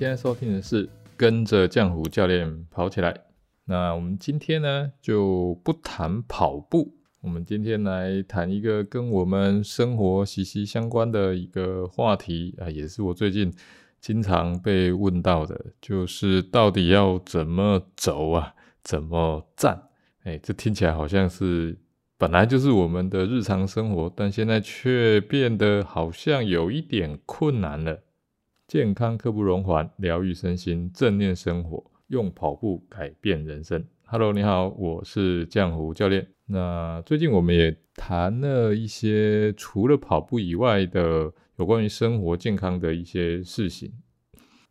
现在收听的是跟着浆糊教练跑起来。那我们今天呢就不谈跑步，我们今天来谈一个跟我们生活息息相关的一个话题啊，也是我最近经常被问到的，就是到底要怎么走啊，怎么站？哎，这听起来好像是本来就是我们的日常生活，但现在却变得好像有一点困难了。健康刻不容缓，疗愈身心，正念生活，用跑步改变人生。Hello，你好，我是江湖教练。那最近我们也谈了一些除了跑步以外的有关于生活健康的一些事情。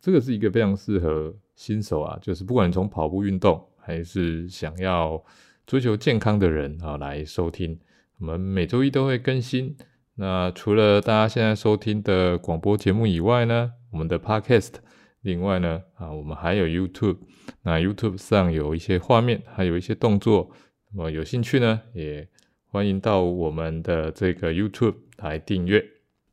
这个是一个非常适合新手啊，就是不管从跑步运动还是想要追求健康的人啊来收听。我们每周一都会更新。那除了大家现在收听的广播节目以外呢？我们的 Podcast，另外呢，啊，我们还有 YouTube，那 YouTube 上有一些画面，还有一些动作，那么有兴趣呢，也欢迎到我们的这个 YouTube 来订阅。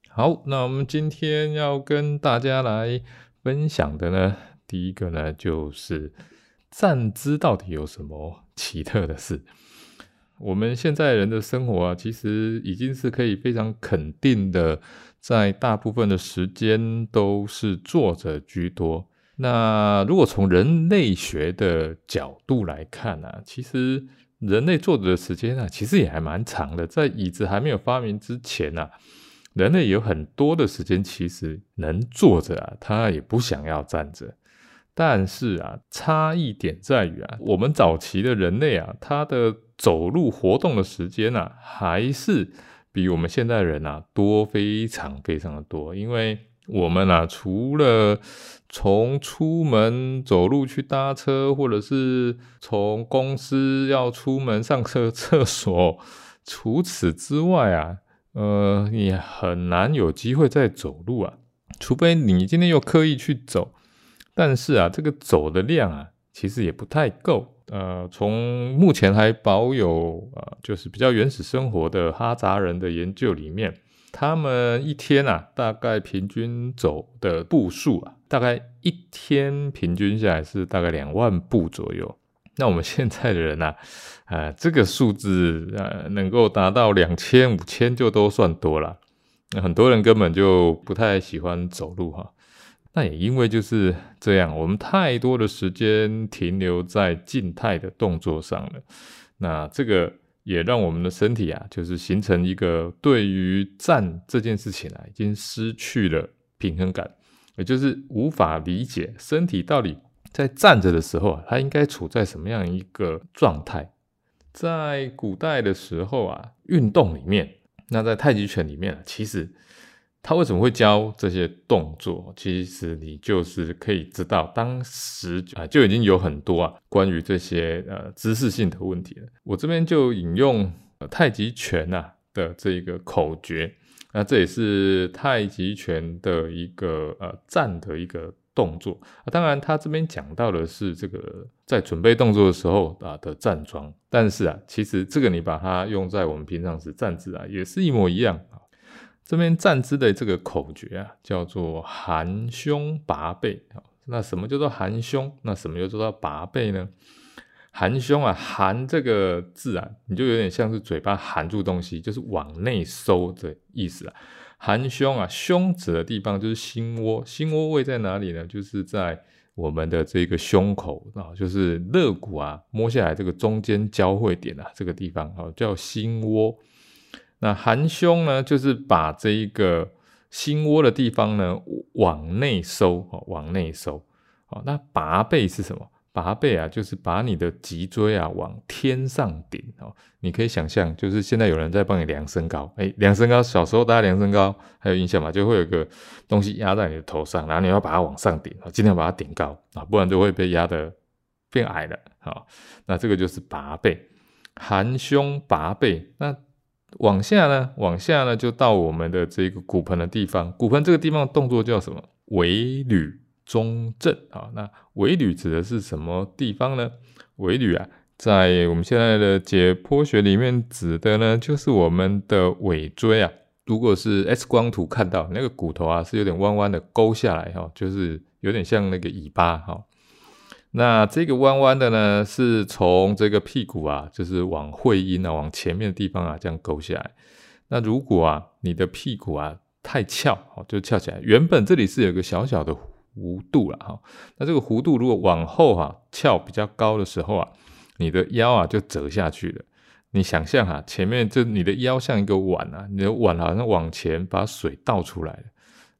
好，那我们今天要跟大家来分享的呢，第一个呢，就是站姿到底有什么奇特的事？我们现在人的生活啊，其实已经是可以非常肯定的。在大部分的时间都是坐着居多。那如果从人类学的角度来看呢，其实人类坐着的时间啊，其实也还蛮长的。在椅子还没有发明之前呢，人类有很多的时间其实能坐着啊，他也不想要站着。但是啊，差异点在于啊，我们早期的人类啊，他的走路活动的时间啊，还是。比我们现代人啊多非常非常的多，因为我们啊除了从出门走路去搭车，或者是从公司要出门上厕 厕所，除此之外啊，呃，你很难有机会再走路啊，除非你今天又刻意去走，但是啊，这个走的量啊，其实也不太够。呃，从目前还保有呃，就是比较原始生活的哈扎人的研究里面，他们一天啊，大概平均走的步数啊，大概一天平均下来是大概两万步左右。那我们现在的人呢，啊，这个数字呃，能够达到两千、五千就都算多了。很多人根本就不太喜欢走路哈。那也因为就是这样，我们太多的时间停留在静态的动作上了。那这个也让我们的身体啊，就是形成一个对于站这件事情啊，已经失去了平衡感，也就是无法理解身体到底在站着的时候啊，它应该处在什么样一个状态。在古代的时候啊，运动里面，那在太极拳里面，其实。他为什么会教这些动作？其实你就是可以知道，当时啊就已经有很多啊关于这些呃知识性的问题了。我这边就引用太极拳呐的这个口诀，那这也是太极拳的一个呃站的一个动作。啊当然，他这边讲到的是这个在准备动作的时候啊的站桩，但是啊，其实这个你把它用在我们平常时站姿啊，也是一模一样啊。这边站姿的这个口诀啊，叫做含胸拔背。那什么叫做含胸？那什么又叫做拔背呢？含胸啊，含这个字啊，你就有点像是嘴巴含住东西，就是往内收的意思啊。含胸啊，胸指的地方就是心窝，心窝位在哪里呢？就是在我们的这个胸口啊，就是肋骨啊，摸下来这个中间交汇点啊，这个地方啊，叫心窝。那含胸呢，就是把这一个心窝的地方呢往内收，哦，往内收，哦，那拔背是什么？拔背啊，就是把你的脊椎啊往天上顶，哦，你可以想象，就是现在有人在帮你量身高，哎，量身高，小时候大家量身高还有印象吗？就会有个东西压在你的头上，然后你要把它往上顶，尽量把它顶高啊，不然就会被压得变矮了，好，那这个就是拔背，含胸拔背，那。往下呢，往下呢，就到我们的这个骨盆的地方。骨盆这个地方的动作叫什么？尾闾中正啊。那尾闾指的是什么地方呢？尾闾啊，在我们现在的解剖学里面指的呢，就是我们的尾椎啊。如果是 X 光图看到那个骨头啊，是有点弯弯的勾下来哈，就是有点像那个尾巴哈。那这个弯弯的呢，是从这个屁股啊，就是往会阴啊，往前面的地方啊，这样勾下来。那如果啊，你的屁股啊太翘，哦，就翘起来。原本这里是有个小小的弧度了哈。那这个弧度如果往后啊翘比较高的时候啊，你的腰啊就折下去了。你想象哈，前面就你的腰像一个碗啊，你的碗好像往前把水倒出来了。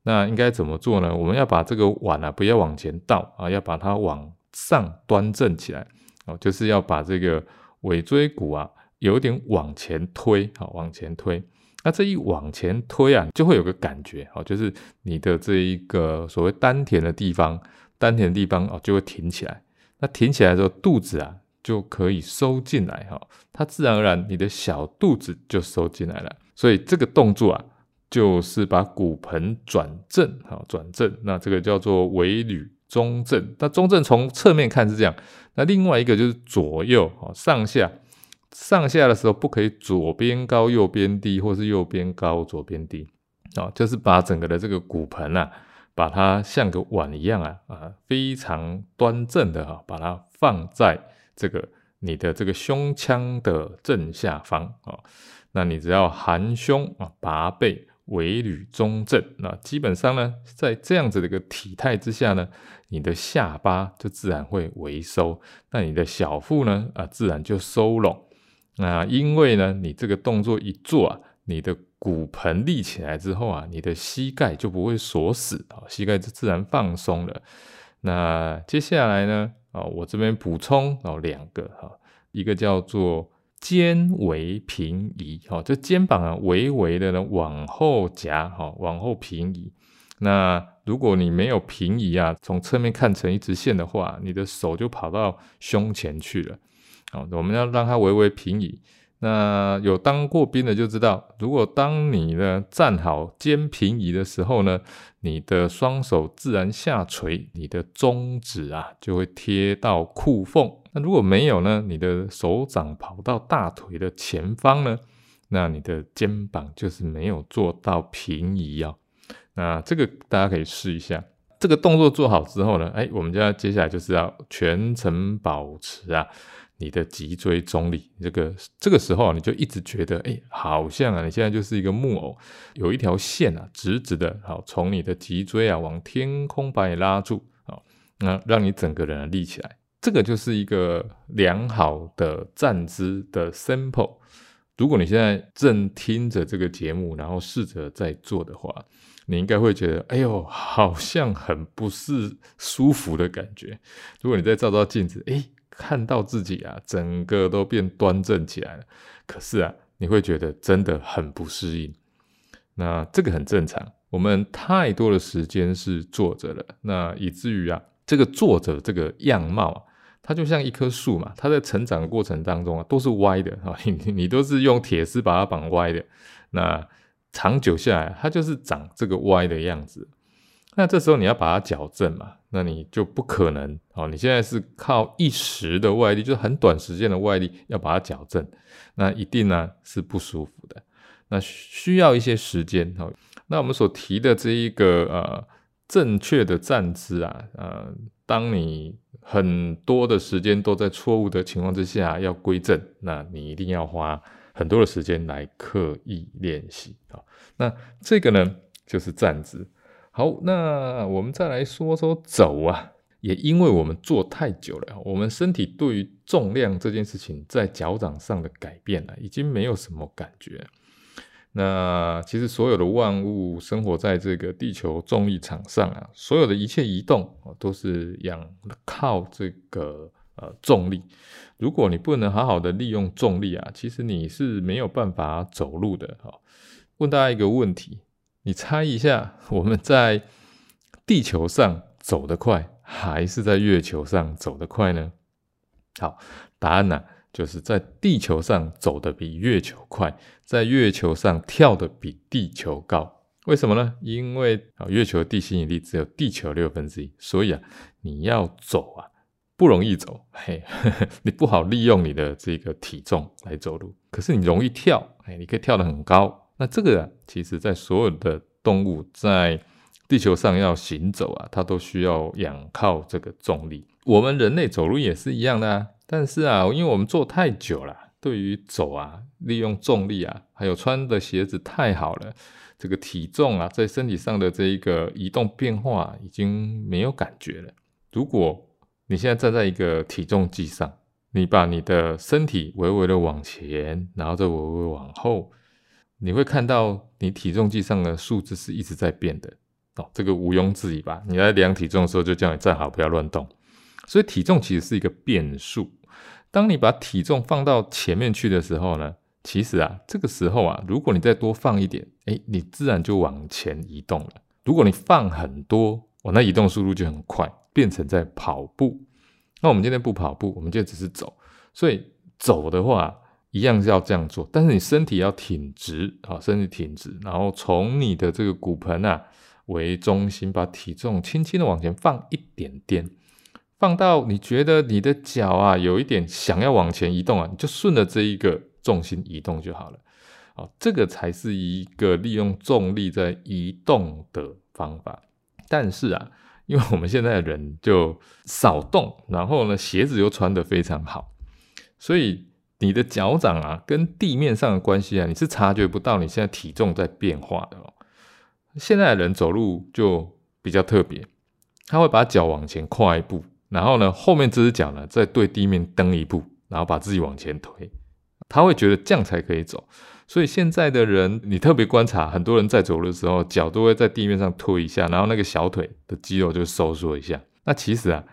那应该怎么做呢？我们要把这个碗啊不要往前倒啊，要把它往上端正起来哦，就是要把这个尾椎骨啊有点往前推，好往前推。那这一往前推啊，就会有个感觉，哦，就是你的这一个所谓丹田的地方，丹田的地方哦，就会挺起来。那挺起来之后，肚子啊就可以收进来，哈，它自然而然你的小肚子就收进来了。所以这个动作啊，就是把骨盆转正，好转正。那这个叫做尾闾中正。那中正从侧面看是这样，那另外一个就是左右，哦，上下。上下的时候不可以左边高右边低，或是右边高左边低，啊，就是把整个的这个骨盆啊，把它像个碗一样啊，啊，非常端正的哈，把它放在这个你的这个胸腔的正下方啊，那你只要含胸啊，拔背，尾闾中正，那基本上呢，在这样子的一个体态之下呢，你的下巴就自然会微收，那你的小腹呢，啊，自然就收拢。那因为呢，你这个动作一做啊，你的骨盆立起来之后啊，你的膝盖就不会锁死啊，膝盖就自然放松了。那接下来呢，啊，我这边补充哦两个哈，一个叫做肩围平移，哈，这肩膀啊微微的呢往后夹，哈，往后平移。那如果你没有平移啊，从侧面看成一直线的话，你的手就跑到胸前去了。哦，我们要让它微微平移。那有当过兵的就知道，如果当你呢站好肩平移的时候呢，你的双手自然下垂，你的中指啊就会贴到裤缝。那如果没有呢，你的手掌跑到大腿的前方呢，那你的肩膀就是没有做到平移啊。那这个大家可以试一下。这个动作做好之后呢，哎，我们就要接下来就是要全程保持啊。你的脊椎中立，这个这个时候啊你就一直觉得，哎，好像啊，你现在就是一个木偶，有一条线啊，直直的，好，从你的脊椎啊往天空把你拉住，好，那让你整个人啊立起来，这个就是一个良好的站姿的 sample。如果你现在正听着这个节目，然后试着在做的话，你应该会觉得，哎呦，好像很不是舒服的感觉。如果你再照照镜子，哎。看到自己啊，整个都变端正起来了。可是啊，你会觉得真的很不适应。那这个很正常，我们太多的时间是坐着了，那以至于啊，这个坐着这个样貌啊，它就像一棵树嘛，它在成长的过程当中啊，都是歪的啊，你你都是用铁丝把它绑歪的。那长久下来，它就是长这个歪的样子。那这时候你要把它矫正嘛？那你就不可能哦。你现在是靠一时的外力，就是很短时间的外力，要把它矫正，那一定呢是不舒服的。那需要一些时间哦。那我们所提的这一个呃正确的站姿啊，呃，当你很多的时间都在错误的情况之下要归正，那你一定要花很多的时间来刻意练习啊。那这个呢就是站姿。好，那我们再来说说走啊，也因为我们坐太久了，我们身体对于重量这件事情在脚掌上的改变啊，已经没有什么感觉。那其实所有的万物生活在这个地球重力场上啊，所有的一切移动都是仰靠这个呃重力。如果你不能好好的利用重力啊，其实你是没有办法走路的。哈，问大家一个问题。你猜一下，我们在地球上走得快，还是在月球上走得快呢？好，答案呢，就是在地球上走得比月球快，在月球上跳得比地球高。为什么呢？因为啊，月球地心引力只有地球六分之一，所以啊，你要走啊，不容易走。嘿，你不好利用你的这个体重来走路，可是你容易跳，哎，你可以跳得很高。那这个啊，其实在所有的动物在地球上要行走啊，它都需要仰靠这个重力。我们人类走路也是一样的啊，但是啊，因为我们坐太久了，对于走啊，利用重力啊，还有穿的鞋子太好了，这个体重啊，在身体上的这一个移动变化已经没有感觉了。如果你现在站在一个体重计上，你把你的身体微微的往前，然后再微微往后，你会看到你体重计上的数字是一直在变的。哦，这个毋庸置疑吧？你在量体重的时候，就叫你站好，不要乱动。所以体重其实是一个变数。当你把体重放到前面去的时候呢，其实啊，这个时候啊，如果你再多放一点，哎，你自然就往前移动了。如果你放很多，我那移动速度就很快，变成在跑步。那我们今天不跑步，我们就只是走。所以走的话，一样是要这样做，但是你身体要挺直啊，身体挺直，然后从你的这个骨盆啊为中心，把体重轻轻的往前放一点点。放到你觉得你的脚啊有一点想要往前移动啊，你就顺着这一个重心移动就好了。哦，这个才是一个利用重力在移动的方法。但是啊，因为我们现在的人就少动，然后呢鞋子又穿得非常好，所以你的脚掌啊跟地面上的关系啊，你是察觉不到你现在体重在变化的哦。现在的人走路就比较特别，他会把脚往前跨一步。然后呢，后面这只脚呢，再对地面蹬一步，然后把自己往前推，他会觉得这样才可以走。所以现在的人，你特别观察，很多人在走路的时候，脚都会在地面上推一下，然后那个小腿的肌肉就收缩一下。那其实啊，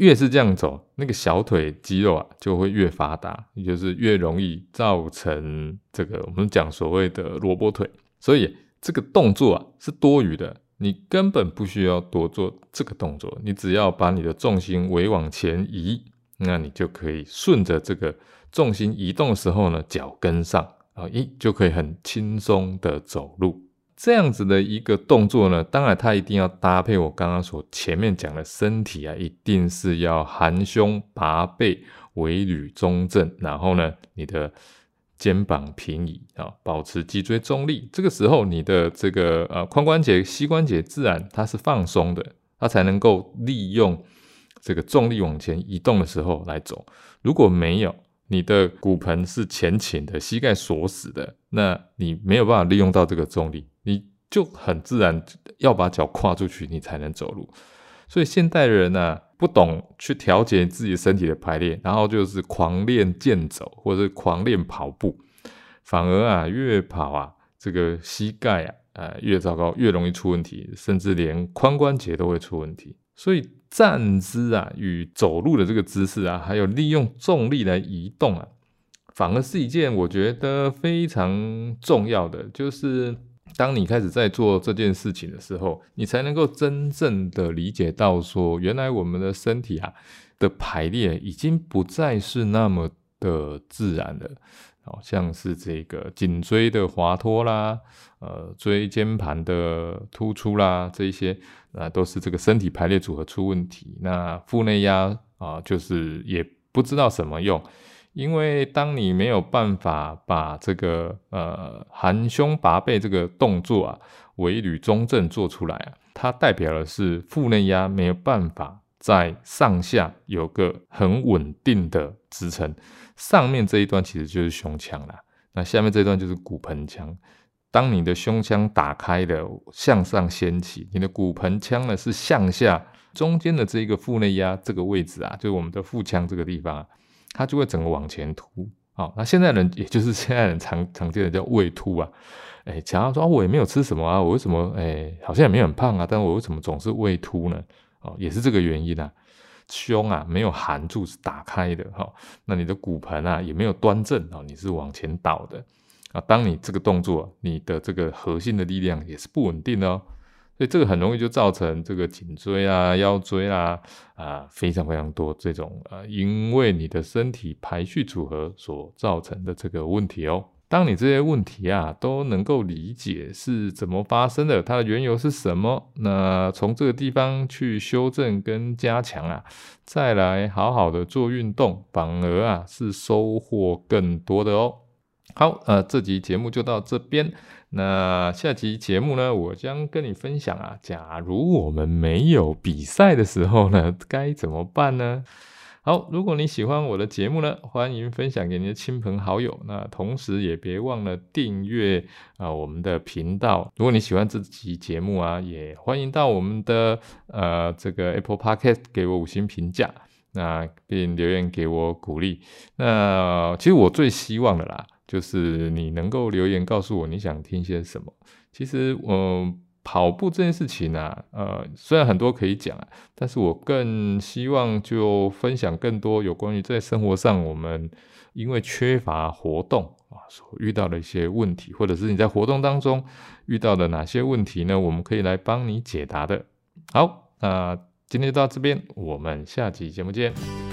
越是这样走，那个小腿肌肉啊就会越发达，也就是越容易造成这个我们讲所谓的萝卜腿。所以这个动作啊是多余的。你根本不需要多做这个动作，你只要把你的重心微往前移，那你就可以顺着这个重心移动的时候呢，脚跟上啊，咦，就可以很轻松的走路。这样子的一个动作呢，当然它一定要搭配我刚刚所前面讲的身体啊，一定是要含胸拔背，尾闾中正，然后呢，你的。肩膀平移啊，保持脊椎中立。这个时候，你的这个呃髋关节、膝关节自然它是放松的，它才能够利用这个重力往前移动的时候来走。如果没有，你的骨盆是前倾的，膝盖锁死的，那你没有办法利用到这个重力，你就很自然要把脚跨出去，你才能走路。所以现代人呢。不懂去调节自己身体的排列，然后就是狂练健走或者狂练跑步，反而啊越跑啊这个膝盖啊呃越糟糕，越容易出问题，甚至连髋关节都会出问题。所以站姿啊与走路的这个姿势啊，还有利用重力来移动啊，反而是一件我觉得非常重要的，就是。当你开始在做这件事情的时候，你才能够真正的理解到，说原来我们的身体啊的排列已经不再是那么的自然了，好像是这个颈椎的滑脱啦，呃椎间盘的突出啦，这些啊都是这个身体排列组合出问题。那腹内压啊，就是也不知道什么用。因为当你没有办法把这个呃含胸拔背这个动作啊，尾闾中正做出来啊，它代表的是腹内压没有办法在上下有个很稳定的支撑。上面这一段其实就是胸腔啦，那下面这一段就是骨盆腔。当你的胸腔打开的向上掀起，你的骨盆腔呢是向下，中间的这一个腹内压这个位置啊，就是我们的腹腔这个地方啊。它就会整个往前凸，好，那现在人 也就是现在人常常见的叫胃凸啊，哎，假如说我也没有吃什么啊，我为什么哎好像也没有很胖啊，但我为什么总是胃凸呢？哦，也是这个原因啊，胸啊没有含住是打开的哈，那你的骨盆啊也没有端正啊，你是往前倒的啊，当你这个动作，你的这个核心的力量也是不稳定的哦。所以这个很容易就造成这个颈椎啊、腰椎啊啊非常非常多这种呃，因为你的身体排序组合所造成的这个问题哦。当你这些问题啊都能够理解是怎么发生的，它的缘由是什么，那从这个地方去修正跟加强啊，再来好好的做运动，反而啊是收获更多的哦。好，呃，这集节目就到这边。那下集节目呢，我将跟你分享啊，假如我们没有比赛的时候呢，该怎么办呢？好，如果你喜欢我的节目呢，欢迎分享给你的亲朋好友。那同时也别忘了订阅啊我们的频道。如果你喜欢这集节目啊，也欢迎到我们的呃这个 Apple Podcast 给我五星评价，那并留言给我鼓励。那其实我最希望的啦，就是你能够留言告诉我你想听些什么。其实我。跑步这件事情呢，呃，虽然很多可以讲啊，但是我更希望就分享更多有关于在生活上我们因为缺乏活动啊所遇到的一些问题，或者是你在活动当中遇到的哪些问题呢？我们可以来帮你解答的。好，那今天就到这边，我们下期节目见。